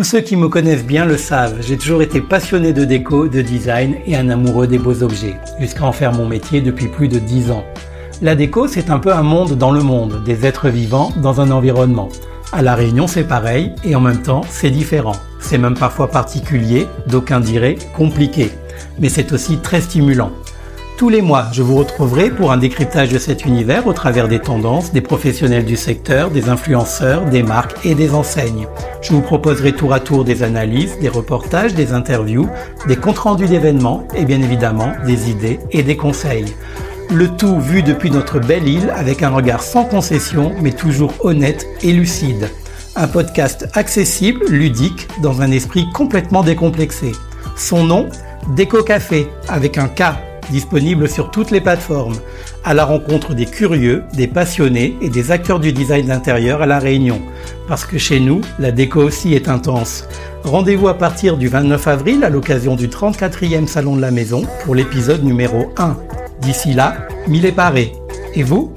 Tous ceux qui me connaissent bien le savent, j'ai toujours été passionné de déco, de design et un amoureux des beaux objets, jusqu'à en faire mon métier depuis plus de 10 ans. La déco, c'est un peu un monde dans le monde, des êtres vivants dans un environnement. À La Réunion, c'est pareil, et en même temps, c'est différent. C'est même parfois particulier, d'aucuns diraient compliqué. Mais c'est aussi très stimulant. Tous les mois, je vous retrouverai pour un décryptage de cet univers au travers des tendances, des professionnels du secteur, des influenceurs, des marques et des enseignes. Je vous proposerai tour à tour des analyses, des reportages, des interviews, des comptes rendus d'événements et bien évidemment des idées et des conseils. Le tout vu depuis notre belle île avec un regard sans concession mais toujours honnête et lucide. Un podcast accessible, ludique, dans un esprit complètement décomplexé. Son nom Déco Café avec un K disponible sur toutes les plateformes, à la rencontre des curieux, des passionnés et des acteurs du design d'intérieur à La Réunion. Parce que chez nous, la déco aussi est intense. Rendez-vous à partir du 29 avril à l'occasion du 34e Salon de la Maison pour l'épisode numéro 1. D'ici là, mille est. Et vous?